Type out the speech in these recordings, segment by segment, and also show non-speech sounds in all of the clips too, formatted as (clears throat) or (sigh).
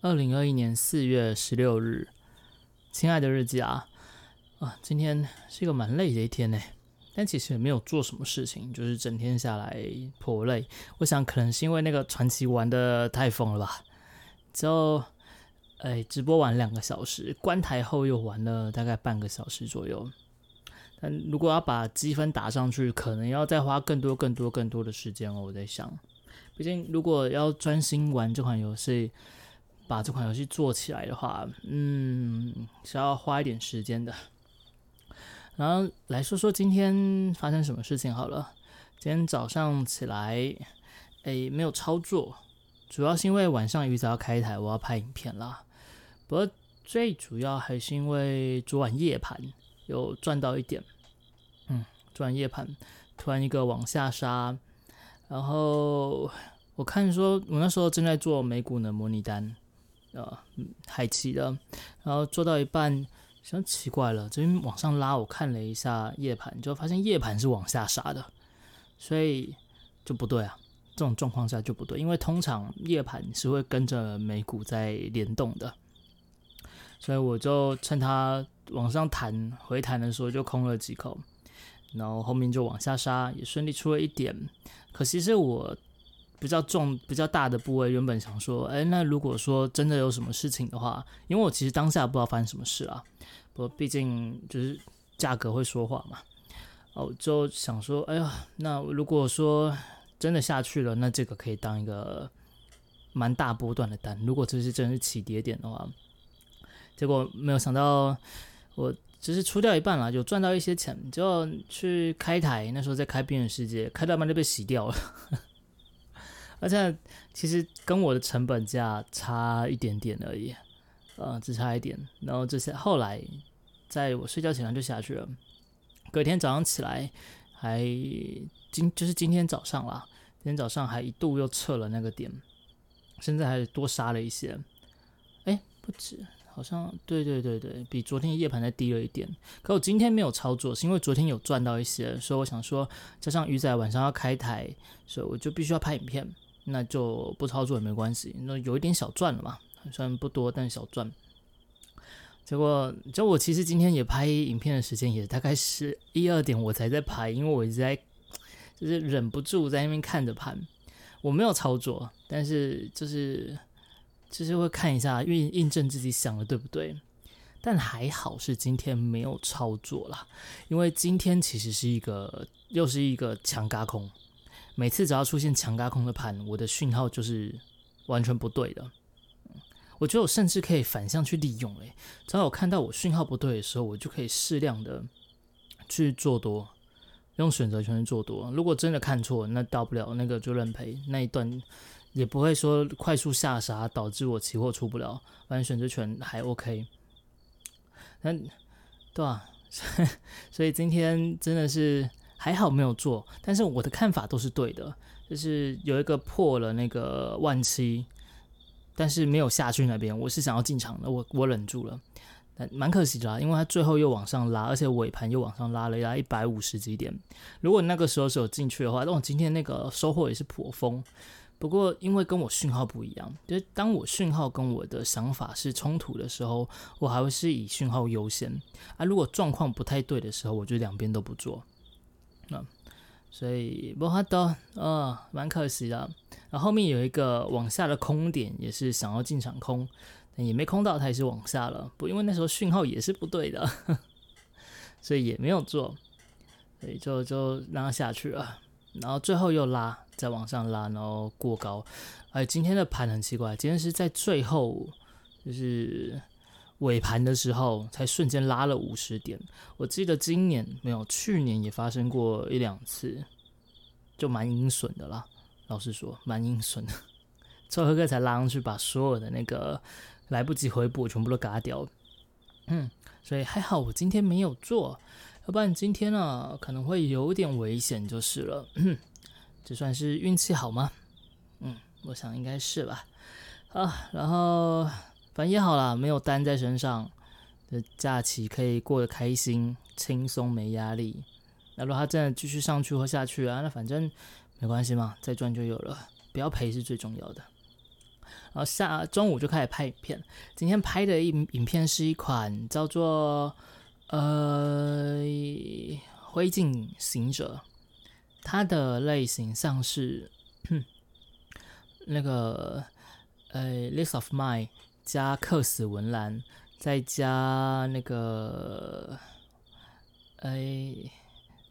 二零二一年四月十六日，亲爱的日记啊，啊，今天是一个蛮累的一天呢，但其实也没有做什么事情，就是整天下来颇累。我想可能是因为那个传奇玩的太疯了吧，就哎直播玩两个小时，关台后又玩了大概半个小时左右。但如果要把积分打上去，可能要再花更多、更多、更多的时间哦。我在想，毕竟如果要专心玩这款游戏，把这款游戏做起来的话，嗯，是要花一点时间的。然后来说说今天发生什么事情好了。今天早上起来，诶，没有操作，主要是因为晚上鱼仔要开台，我要拍影片啦。不过最主要还是因为昨晚夜盘。有赚到一点，嗯，昨晚夜盘突然一个往下杀，然后我看说，我那时候正在做美股的模拟单，呃，海奇的，然后做到一半，想奇怪了，这边往上拉，我看了一下夜盘，就发现夜盘是往下杀的，所以就不对啊，这种状况下就不对，因为通常夜盘是会跟着美股在联动的，所以我就趁它。往上弹回弹的时候就空了几口，然后后面就往下杀，也顺利出了一点。可惜是我比较重、比较大的部位，原本想说，哎，那如果说真的有什么事情的话，因为我其实当下不知道发生什么事啊，不，毕竟就是价格会说话嘛。哦，就想说，哎呀，那如果说真的下去了，那这个可以当一个蛮大波段的单。如果这是真是起跌点的话，结果没有想到。我只是出掉一半了，就赚到一些钱，就去开台。那时候在开《边缘世界》，开到半就被洗掉了。而且其实跟我的成本价差一点点而已，呃，只差一点。然后这些后来在我睡觉前就下去了。隔天早上起来，还今就是今天早上啦，今天早上还一度又撤了那个点，现在还多杀了一些。哎，不止。好像对对对对，比昨天夜盘再低了一点。可我今天没有操作，是因为昨天有赚到一些，所以我想说，加上鱼仔晚上要开台，所以我就必须要拍影片，那就不操作也没关系。那有一点小赚了嘛，虽然不多，但是小赚。结果，就我其实今天也拍影片的时间也大概是一二点我才在拍，因为我一直在就是忍不住在那边看着盘，我没有操作，但是就是。就是会看一下，印印证自己想的对不对。但还好是今天没有操作啦，因为今天其实是一个又是一个强嘎空。每次只要出现强嘎空的盘，我的讯号就是完全不对的。我觉得我甚至可以反向去利用，诶，只要我看到我讯号不对的时候，我就可以适量的去做多，用选择权做多。如果真的看错，那到不了那个就认赔那一段。也不会说快速下杀导致我期货出不了，反正选择权还 OK。那对吧？(laughs) 所以今天真的是还好没有做，但是我的看法都是对的，就是有一个破了那个万七，但是没有下去那边，我是想要进场的，我我忍住了，但蛮可惜的啊，因为它最后又往上拉，而且尾盘又往上拉了拉一百五十几点。如果那个时候是有进去的话，那我今天那个收获也是颇丰。不过，因为跟我讯号不一样，就是当我讯号跟我的想法是冲突的时候，我还会是以讯号优先啊。如果状况不太对的时候，我就两边都不做。那所以不哈多，呃，蛮可惜的。然后后面有一个往下的空点，也是想要进场空，但也没空到，它也是往下了。不，因为那时候讯号也是不对的，(laughs) 所以也没有做，所以就就让它下去了。然后最后又拉。再往上拉，然后过高。哎，今天的盘很奇怪，今天是在最后就是尾盘的时候才瞬间拉了五十点。我记得今年没有，去年也发生过一两次，就蛮阴损的啦。老实说，蛮阴损的。最后一个才拉上去，把所有的那个来不及回补全部都嘎掉。嗯，所以还好我今天没有做，要不然今天呢可能会有点危险就是了。这算是运气好吗？嗯，我想应该是吧。啊，然后反正也好啦，没有单在身上的假期可以过得开心、轻松、没压力。那如果他真的继续上去或下去啊，那反正没关系嘛，再赚就有了，不要赔是最重要的。然后下中午就开始拍影片。今天拍的影影片是一款叫做呃《灰烬行者》，它的类型像是 (clears throat) 那个呃《List of Mine》加克死文兰，再加那个哎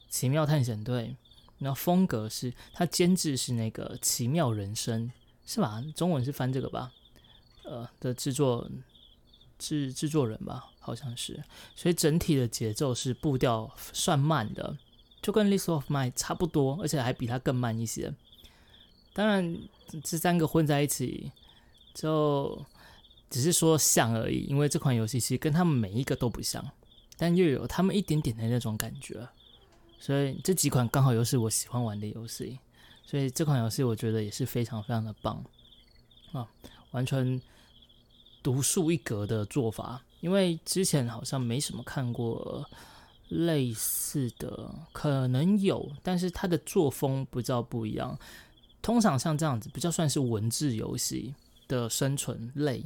奇妙探险队。然后风格是它监制是那个《奇妙人生》，是吧？中文是翻这个吧？呃，的制作制制作人吧，好像是。所以整体的节奏是步调算慢的，就跟《List of Mine》差不多，而且还比它更慢一些。当然，这三个混在一起，就只是说像而已。因为这款游戏其实跟他们每一个都不像，但又有他们一点点的那种感觉。所以这几款刚好又是我喜欢玩的游戏，所以这款游戏我觉得也是非常非常的棒啊，完全独树一格的做法。因为之前好像没什么看过类似的，可能有，但是它的作风比较不一样。通常像这样子比较算是文字游戏的生存类，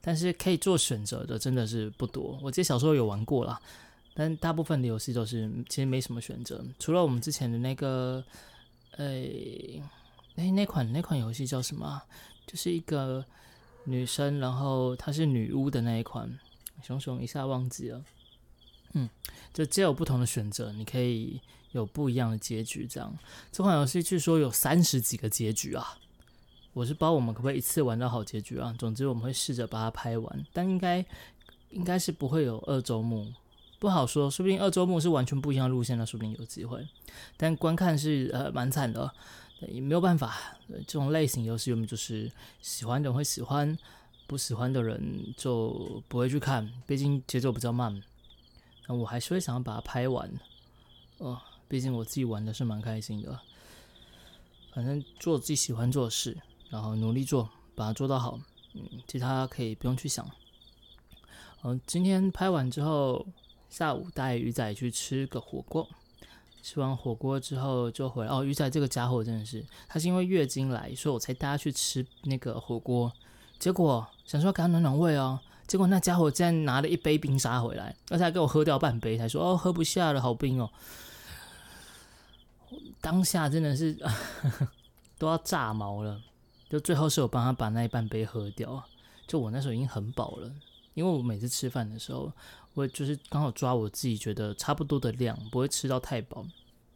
但是可以做选择的真的是不多。我记得小时候有玩过啦。但大部分的游戏都是其实没什么选择，除了我们之前的那个，呃，哎，那款那款游戏叫什么？就是一个女生，然后她是女巫的那一款，熊熊一下忘记了。嗯，就皆有不同的选择，你可以有不一样的结局。这样，这款游戏据说有三十几个结局啊！我是不知道我们可不可以一次玩到好结局啊？总之我们会试着把它拍完，但应该应该是不会有二周目。不好说，说不定二周目是完全不一样的路线那，说不定有机会。但观看是呃蛮惨的，也没有办法。这种类型游戏，我们就是喜欢的人会喜欢，不喜欢的人就不会去看。毕竟节奏比较慢，那我还是会想要把它拍完。哦，毕竟我自己玩的是蛮开心的。反正做自己喜欢做的事，然后努力做，把它做到好。嗯，其他可以不用去想。嗯，今天拍完之后。下午带鱼仔去吃个火锅，吃完火锅之后就回来。哦，鱼仔这个家伙真的是，他是因为月经来，所以我才带他去吃那个火锅。结果想说给他暖暖胃哦，结果那家伙竟然拿了一杯冰沙回来，而且还给我喝掉半杯，才说哦喝不下了，好冰哦。当下真的是 (laughs) 都要炸毛了，就最后是我帮他把那一半杯喝掉。就我那时候已经很饱了，因为我每次吃饭的时候。我就是刚好抓我自己觉得差不多的量，不会吃到太饱，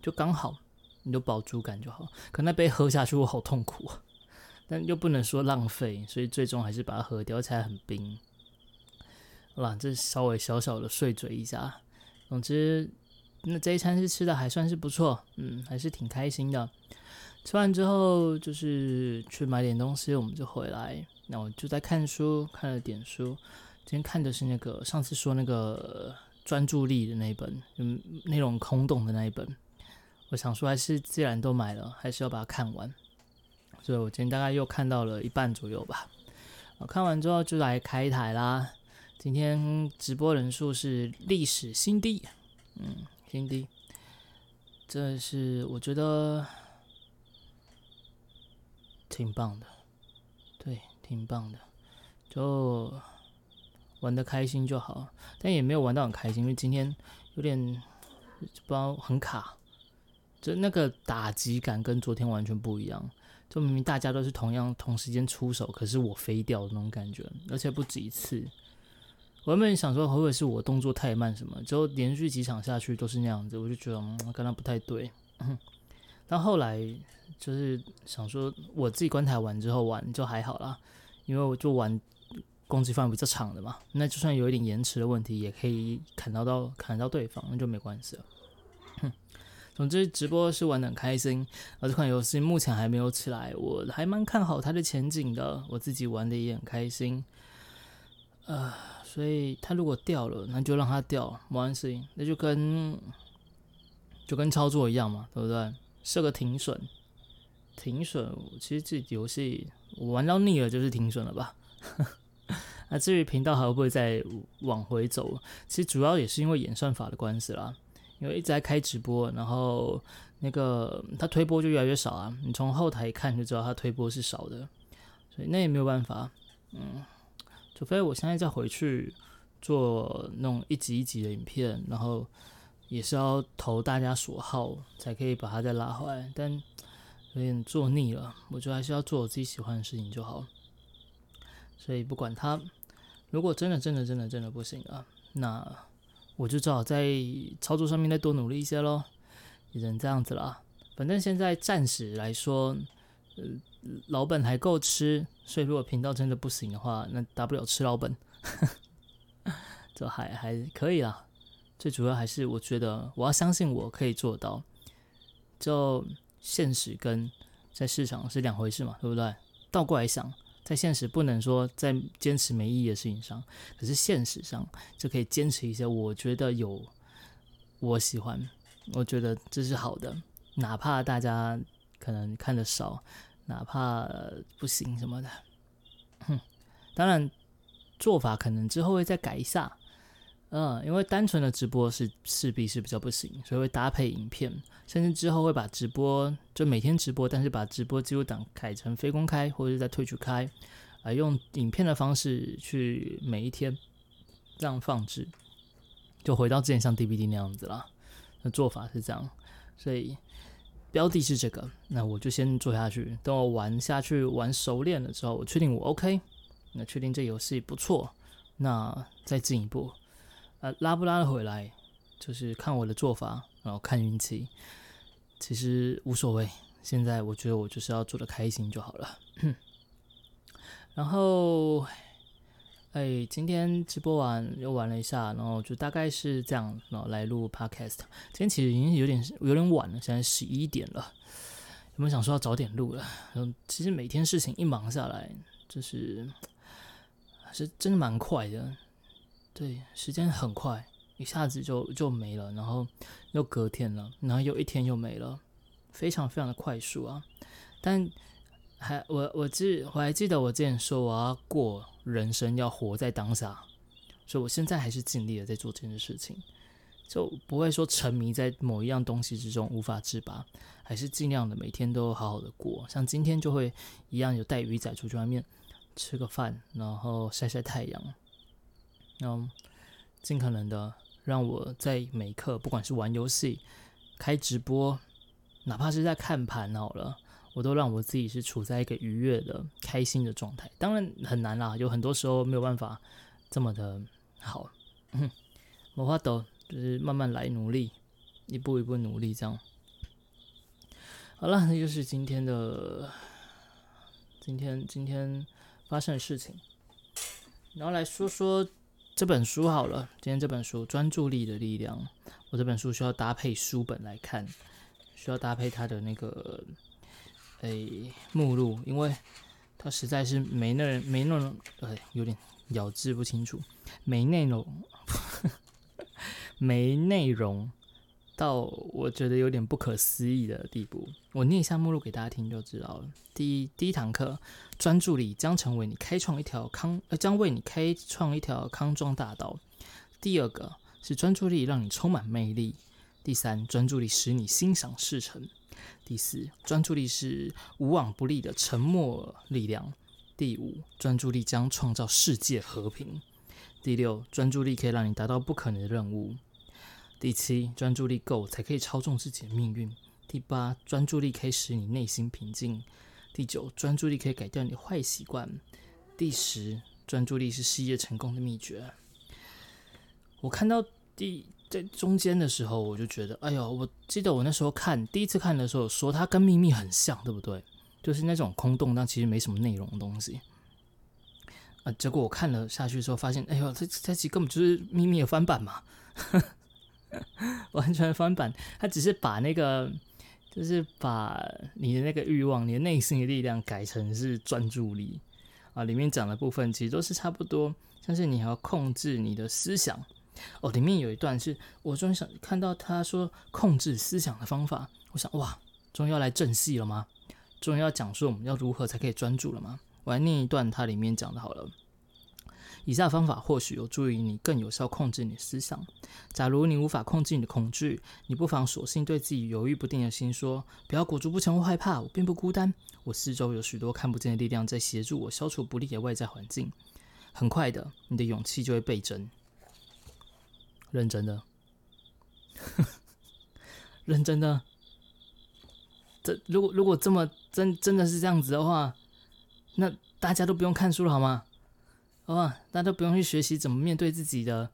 就刚好，你就饱足感就好。可那杯喝下去我好痛苦，但又不能说浪费，所以最终还是把它喝掉，起来很冰。好啦，这稍微小小的碎嘴一下。总之，那这一餐是吃的还算是不错，嗯，还是挺开心的。吃完之后就是去买点东西，我们就回来。那我就在看书，看了点书。今天看的是那个上次说那个专注力的那一本，嗯，内容空洞的那一本。我想说，还是既然都买了，还是要把它看完。所以我今天大概又看到了一半左右吧。我看完之后就来开台啦。今天直播人数是历史新低，嗯，新低。这是我觉得挺棒的，对，挺棒的，就。玩的开心就好，但也没有玩到很开心，因为今天有点不知道很卡，就那个打击感跟昨天完全不一样。就明明大家都是同样同时间出手，可是我飞掉的那种感觉，而且不止一次。我原本想说会不会是我动作太慢什么，就连续几场下去都是那样子，我就觉得嗯，跟他不太对。但后来就是想说，我自己关台完之后玩就还好啦，因为我就玩。攻击范围比较长的嘛，那就算有一点延迟的问题，也可以砍到到砍到对方，那就没关系了。总之，直播是玩的很开心，而这款游戏目前还没有起来，我还蛮看好它的前景的，我自己玩的也很开心。呃，所以它如果掉了，那就让它掉，没关系，那就跟就跟操作一样嘛，对不对？设个停损，停损，其实这游戏我玩到腻了，就是停损了吧。(laughs) 那至于频道还会不会再往回走？其实主要也是因为演算法的关系啦，因为一直在开直播，然后那个他推播就越来越少啊。你从后台看就知道他推播是少的，所以那也没有办法，嗯，除非我现在再回去做那种一集一集的影片，然后也是要投大家所好，才可以把它再拉回来，但有点做腻了，我觉得还是要做我自己喜欢的事情就好。所以不管它，如果真的真的真的真的不行啊，那我就只好在操作上面再多努力一些喽，只能这样子了。反正现在暂时来说，呃，老本还够吃，所以如果频道真的不行的话，那大不了吃老本，(laughs) 这还还可以啦。最主要还是我觉得我要相信我可以做到，就现实跟在市场是两回事嘛，对不对？倒过来想，在现实不能说在坚持没意义的事情上，可是现实上就可以坚持一些我觉得有我喜欢，我觉得这是好的。哪怕大家可能看的少，哪怕不行什么的，哼，(coughs) 当然做法可能之后会再改一下，嗯，因为单纯的直播是势必是比较不行，所以会搭配影片，甚至之后会把直播就每天直播，但是把直播记录档改成非公开或者是在退出开，啊，用影片的方式去每一天这样放置，就回到之前像 DVD 那样子了，那做法是这样，所以。标的是这个，那我就先做下去。等我玩下去，玩熟练了之后，我确定我 OK，那确定这游戏不错，那再进一步，呃，拉不拉得回来，就是看我的做法，然后看运气，其实无所谓。现在我觉得我就是要做的开心就好了，(clears throat) 然后。哎，今天直播完又玩了一下，然后就大概是这样，然后来录 podcast。今天其实已经有点有点晚了，现在十一点了。有没有想说要早点录了？嗯，其实每天事情一忙下来，就是是真的蛮快的。对，时间很快，一下子就就没了，然后又隔天了，然后又一天又没了，非常非常的快速啊。但还我我记我还记得我之前说我要过。人生要活在当下，所以我现在还是尽力的在做这件事情，就不会说沉迷在某一样东西之中无法自拔，还是尽量的每天都好好的过。像今天就会一样有带鱼仔出去外面吃个饭，然后晒晒太阳，嗯尽可能的让我在每一刻，不管是玩游戏、开直播，哪怕是在看盘好了。我都让我自己是处在一个愉悦的、开心的状态，当然很难啦，有很多时候没有办法这么的好。嗯魔法斗就是慢慢来，努力，一步一步努力，这样。好了，那就是今天的今天今天发生的事情，然后来说说这本书好了。今天这本书《专注力的力量》，我这本书需要搭配书本来看，需要搭配它的那个。诶，目录，因为它实在是没那没那种，呃，有点咬字不清楚，没内容，(laughs) 没内容到我觉得有点不可思议的地步。我念一下目录给大家听就知道了。第一第一堂课，专注力将成为你开创一条康，呃，将为你开创一条康庄大道。第二个是专注力让你充满魅力。第三，专注力使你心想事成。第四，专注力是无往不利的沉默力量。第五，专注力将创造世界和平。第六，专注力可以让你达到不可能的任务。第七，专注力够才可以操纵自己的命运。第八，专注力可以使你内心平静。第九，专注力可以改掉你坏习惯。第十，专注力是事业成功的秘诀。我看到第。在中间的时候，我就觉得，哎呦，我记得我那时候看第一次看的时候，说它跟秘密很像，对不对？就是那种空洞但其实没什么内容的东西。啊，结果我看了下去之后，发现，哎呦，这这集根本就是秘密的翻版嘛，完全翻版。他只是把那个，就是把你的那个欲望、你的内心的力量改成是专注力啊。里面讲的部分其实都是差不多，像是你还要控制你的思想。哦，里面有一段是我终于想看到他说控制思想的方法，我想哇，终于要来正戏了吗？终于要讲说我们要如何才可以专注了吗？我来念一段它里面讲的好了。以下方法或许有助于你更有效控制你的思想。假如你无法控制你的恐惧，你不妨索性对自己犹豫不定的心说：“不要裹足不前或害怕，我并不孤单，我四周有许多看不见的力量在协助我消除不利的外在环境。”很快的，你的勇气就会倍增。认真的，(laughs) 认真的。这如果如果这么真真的是这样子的话，那大家都不用看书了好吗？好吧，大家都不用去学习怎么面对自己的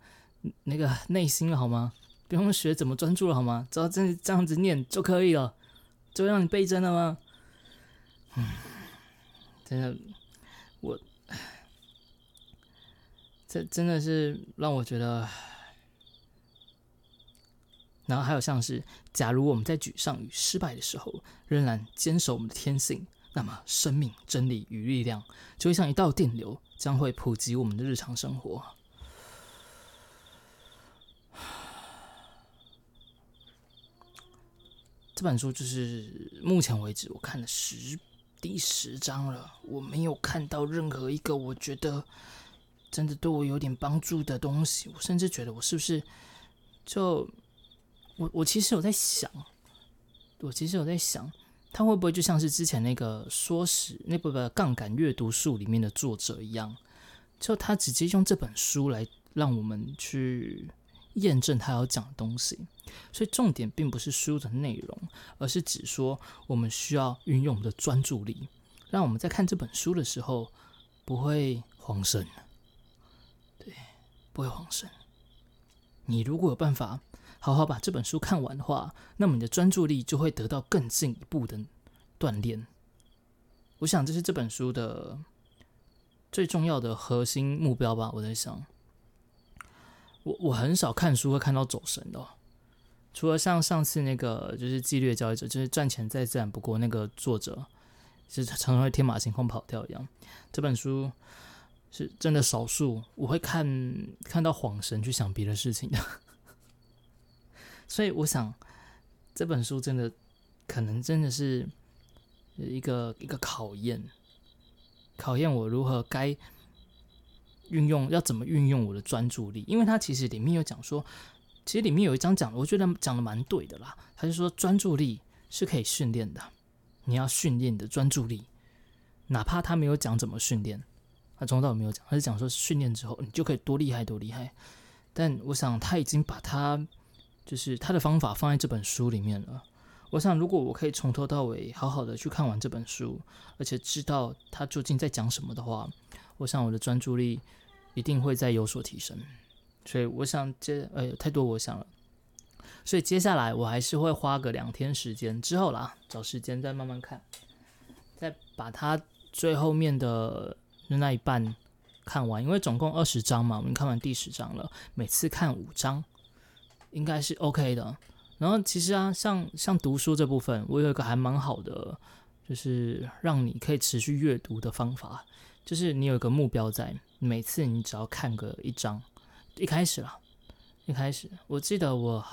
那个内心了好吗？不用学怎么专注了好吗？只要这这样子念就可以了，就让你倍增了吗？嗯，真的，我，这真的是让我觉得。然后还有像是，假如我们在沮丧与失败的时候，仍然坚守我们的天性，那么生命、真理与力量就会像一道电流，将会普及我们的日常生活。(sighs) 这本书就是目前为止我看了十第十章了，我没有看到任何一个我觉得真的对我有点帮助的东西。我甚至觉得我是不是就。我我其实有在想，我其实有在想，他会不会就像是之前那个说史那部的杠杆阅读术里面的作者一样，就他直接用这本书来让我们去验证他要讲的东西。所以重点并不是书的内容，而是指说我们需要运用我们的专注力，让我们在看这本书的时候不会慌神。对，不会慌神。你如果有办法。好好把这本书看完的话，那么你的专注力就会得到更进一步的锻炼。我想这是这本书的最重要的核心目标吧。我在想，我我很少看书会看到走神的，除了像上次那个就是纪律交易者，就是赚钱再自然不过那个作者，是常常会天马行空跑掉一样。这本书是真的少数我会看看到恍神去想别的事情的。所以我想，这本书真的可能真的是一个一个考验，考验我如何该运用，要怎么运用我的专注力。因为它其实里面有讲说，其实里面有一章讲，我觉得讲的蛮对的啦。他就说专注力是可以训练的，你要训练你的专注力，哪怕他没有讲怎么训练，他从头到尾没有讲，他是讲说训练之后你就可以多厉害多厉害。但我想他已经把他。就是他的方法放在这本书里面了。我想，如果我可以从头到尾好好的去看完这本书，而且知道他究竟在讲什么的话，我想我的专注力一定会再有所提升。所以，我想接，呃，太多我想了。所以接下来我还是会花个两天时间之后啦，找时间再慢慢看，再把它最后面的那一半看完。因为总共二十章嘛，我们看完第十章了，每次看五章。应该是 OK 的。然后其实啊，像像读书这部分，我有一个还蛮好的，就是让你可以持续阅读的方法，就是你有一个目标在，每次你只要看个一章，一开始啦，一开始，我记得我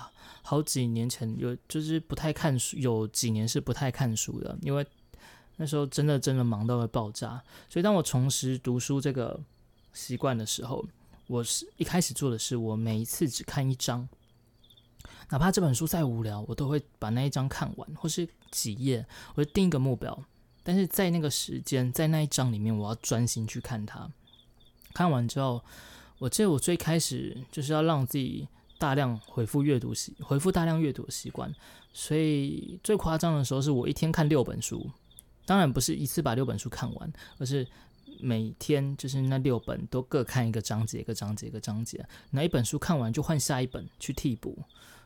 好几年前有就是不太看书，有几年是不太看书的，因为那时候真的真的忙到会爆炸。所以当我重拾读书这个习惯的时候，我是一开始做的是，我每一次只看一章。哪怕这本书再无聊，我都会把那一章看完，或是几页，我就定一个目标。但是在那个时间，在那一章里面，我要专心去看它。看完之后，我记得我最开始就是要让自己大量回复阅读习，回复大量阅读的习惯。所以最夸张的时候，是我一天看六本书。当然不是一次把六本书看完，而是每天就是那六本都各看一个章节，一个章节，一个章节。哪一本书看完就换下一本去替补。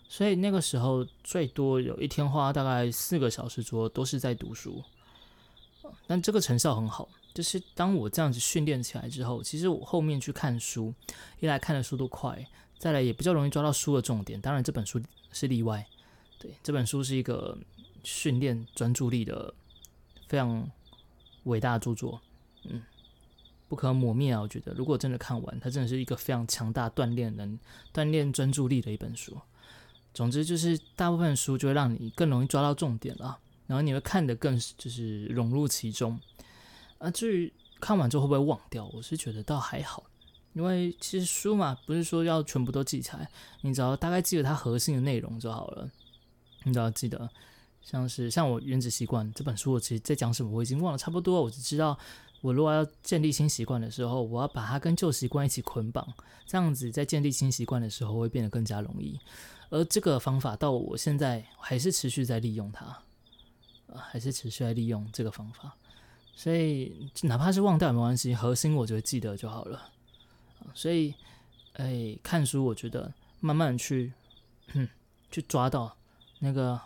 所以那个时候最多有一天花大概四个小时左右都是在读书，但这个成效很好。就是当我这样子训练起来之后，其实我后面去看书，一来看的速度快，再来也比较容易抓到书的重点。当然这本书是例外，对这本书是一个训练专注力的非常伟大的著作，嗯，不可磨灭啊！我觉得如果真的看完，它真的是一个非常强大锻炼能锻炼专注力的一本书。总之就是大部分书就会让你更容易抓到重点了，然后你会看得更就是融入其中。啊，至于看完之后会不会忘掉，我是觉得倒还好，因为其实书嘛，不是说要全部都记起来，你只要大概记得它核心的内容就好了。你只要记得，像是像我《原子习惯》这本书，我其实在讲什么我已经忘了差不多，我只知道我如果要建立新习惯的时候，我要把它跟旧习惯一起捆绑，这样子在建立新习惯的时候会变得更加容易。而这个方法到我现在还是持续在利用它，呃，还是持续在利用这个方法，所以哪怕是忘掉也没关系，核心我觉得记得就好了。所以，哎，看书我觉得慢慢去去抓到那个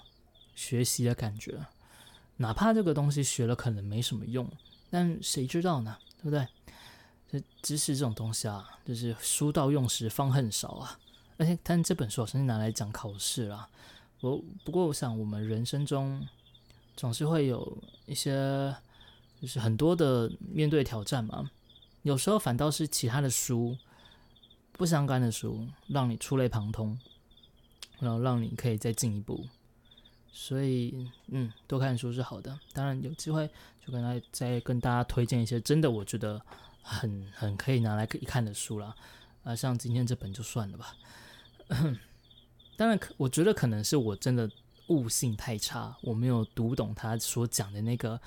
学习的感觉，哪怕这个东西学了可能没什么用，但谁知道呢？对不对？这知识这种东西啊，就是书到用时方恨少啊。但这本书好像是拿来讲考试啦。我不过，我想我们人生中总是会有一些，就是很多的面对挑战嘛。有时候反倒是其他的书不相干的书，让你触类旁通，然后让你可以再进一步。所以，嗯，多看书是好的。当然，有机会就跟大家再跟大家推荐一些真的我觉得很很可以拿来一看的书啦。啊，像今天这本就算了吧。(coughs) 当然，可我觉得可能是我真的悟性太差，我没有读懂他所讲的那个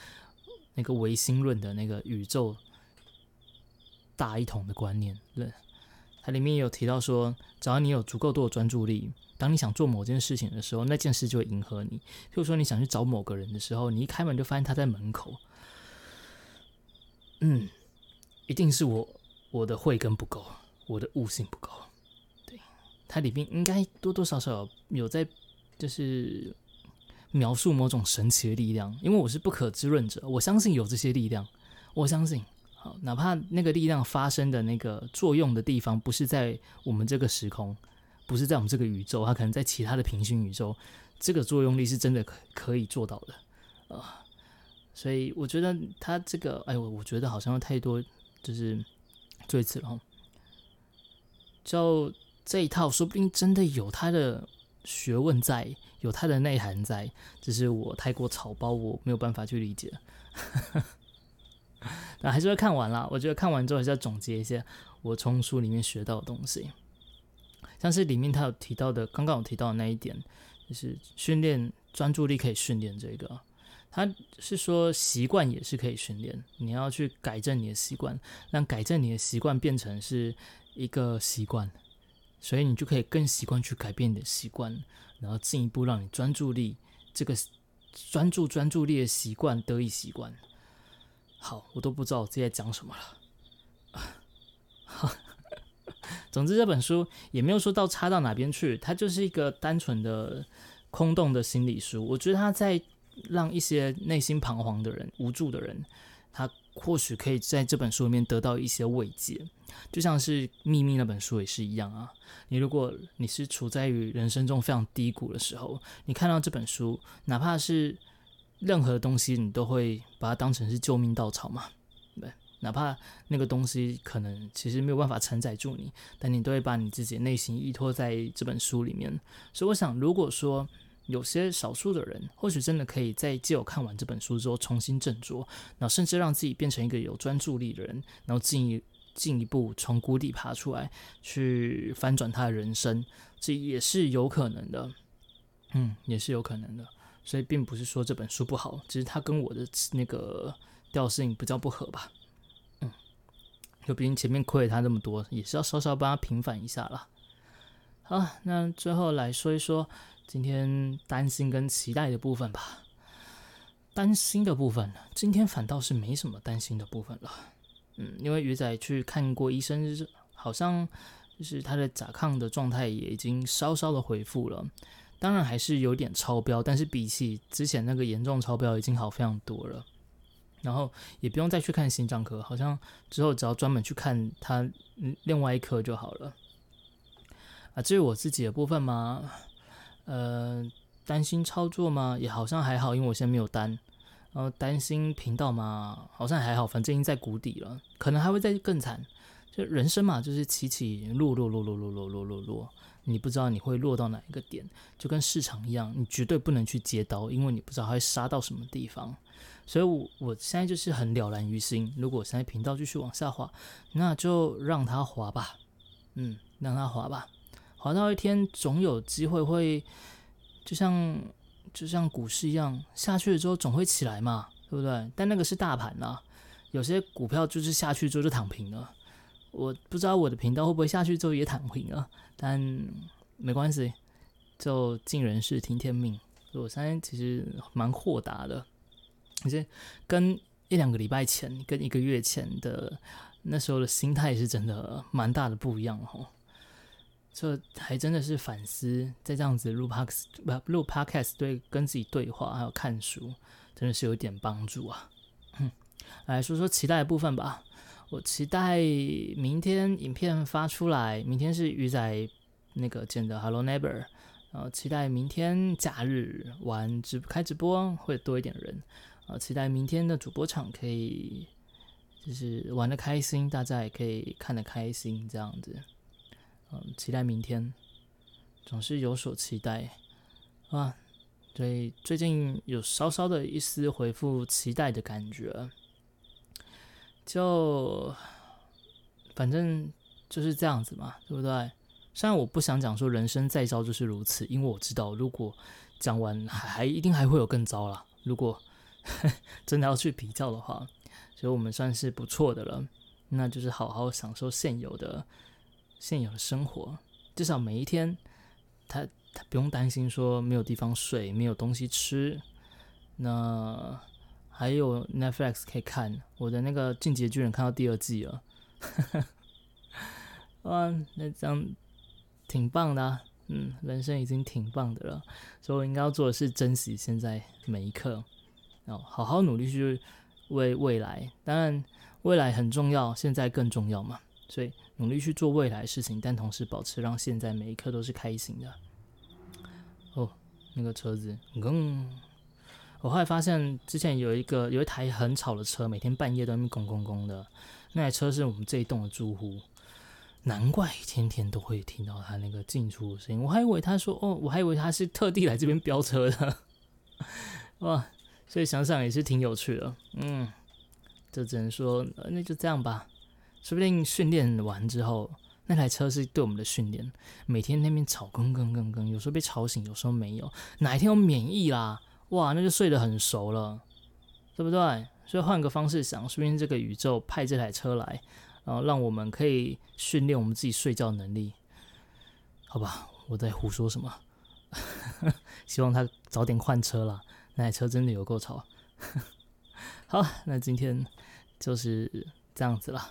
那个唯心论的那个宇宙大一统的观念。对它里面有提到说，只要你有足够多的专注力，当你想做某件事情的时候，那件事就会迎合你。譬如说，你想去找某个人的时候，你一开门就发现他在门口。嗯，一定是我我的慧根不够，我的悟性不够。它里面应该多多少少有在，就是描述某种神奇的力量。因为我是不可知论者，我相信有这些力量。我相信，好，哪怕那个力量发生的那个作用的地方不是在我们这个时空，不是在我们这个宇宙，它可能在其他的平行宇宙，这个作用力是真的可可以做到的啊。所以我觉得它这个，哎，我我觉得好像太多，就是这一次了，就。这一套说不定真的有它的学问在，有它的内涵在，只是我太过草包，我没有办法去理解。(laughs) 那还是会看完了，我觉得看完之后还是要总结一些我从书里面学到的东西。像是里面他有提到的，刚刚有提到的那一点，就是训练专注力可以训练这个，他是说习惯也是可以训练，你要去改正你的习惯，让改正你的习惯变成是一个习惯。所以你就可以更习惯去改变你的习惯，然后进一步让你专注力这个专注专注力的习惯得以习惯。好，我都不知道我自己在讲什么了。好，(laughs) 总之这本书也没有说到差到哪边去，它就是一个单纯的空洞的心理书。我觉得它在让一些内心彷徨的人、无助的人，他或许可以在这本书里面得到一些慰藉。就像是《秘密》那本书也是一样啊。你如果你是处在于人生中非常低谷的时候，你看到这本书，哪怕是任何东西，你都会把它当成是救命稻草嘛？对，哪怕那个东西可能其实没有办法承载住你，但你都会把你自己的内心依托在这本书里面。所以，我想，如果说有些少数的人，或许真的可以在借我看完这本书之后重新振作，然后甚至让自己变成一个有专注力的人，然后进一。进一步从谷底爬出来，去翻转他的人生，这也是有可能的，嗯，也是有可能的。所以并不是说这本书不好，只是它跟我的那个调性比较不合吧，嗯，就毕竟前面亏了他那么多，也是要稍稍帮他平反一下了。好，那最后来说一说今天担心跟期待的部分吧。担心的部分，今天反倒是没什么担心的部分了。嗯，因为鱼仔去看过医生，好像就是他的甲亢的状态也已经稍稍的恢复了，当然还是有点超标，但是比起之前那个严重超标已经好非常多了。然后也不用再去看心脏科，好像之后只要专门去看他另外一科就好了。啊，至于我自己的部分嘛，呃，担心操作吗？也好像还好，因为我现在没有单。然后担心频道吗？好像还好，反正已经在谷底了，可能还会再更惨。就人生嘛，就是起起落落落落落落落落落，你不知道你会落到哪一个点，就跟市场一样，你绝对不能去接刀，因为你不知道它会杀到什么地方。所以我，我我现在就是很了然于心。如果现在频道继续往下滑，那就让它滑吧，嗯，让它滑吧。滑到一天总有机会会，就像就像股市一样，下去了之后总会起来嘛，对不对？但那个是大盘呐，有些股票就是下去之后就躺平了。我不知道我的频道会不会下去之后也躺平了，但没关系，就尽人事听天命。我现在其实蛮豁达的，而且跟一两个礼拜前、跟一个月前的那时候的心态是真的蛮大的不一样哦。这还真的是反思，在这样子录 p o d c s 不录 podcast 对跟自己对话，还有看书，真的是有点帮助啊。(laughs) 来说说期待的部分吧。我期待明天影片发出来，明天是鱼仔那个剪的 Hello Neighbor，然后期待明天假日玩直开直播会多一点人，啊，期待明天的主播场可以就是玩的开心，大家也可以看得开心这样子，嗯，期待明天，总是有所期待啊，对，最近有稍稍的一丝回复期待的感觉。就反正就是这样子嘛，对不对？虽然我不想讲说人生再糟就是如此，因为我知道如果讲完还还一定还会有更糟了。如果 (laughs) 真的要去比较的话，所以我们算是不错的了。那就是好好享受现有的现有的生活，至少每一天他他不用担心说没有地方睡，没有东西吃。那。还有 Netflix 可以看，我的那个《进击的巨人》看到第二季了，(laughs) 哇，那这样挺棒的，嗯，人生已经挺棒的了，所以我应该要做的是珍惜现在每一刻，然后好好努力去为未来，当然未来很重要，现在更重要嘛，所以努力去做未来的事情，但同时保持让现在每一刻都是开心的。哦，那个车子，嗯。我后来发现，之前有一个有一台很吵的车，每天半夜都在那咣咣咣的。那台车是我们这一栋的住户，难怪天天都会听到他那个进出的声音。我还以为他说哦，我还以为他是特地来这边飙车的，(laughs) 哇！所以想想也是挺有趣的。嗯，就只能说那就这样吧。说不定训练完之后，那台车是对我们的训练。每天那边吵，更更更更，有时候被吵醒，有时候没有。哪一天我免疫啦？哇，那就睡得很熟了，对不对？所以换个方式想，说不定这个宇宙派这台车来，然后让我们可以训练我们自己睡觉能力，好吧？我在胡说什么？(laughs) 希望他早点换车了，那台车真的有够吵。(laughs) 好，那今天就是这样子了。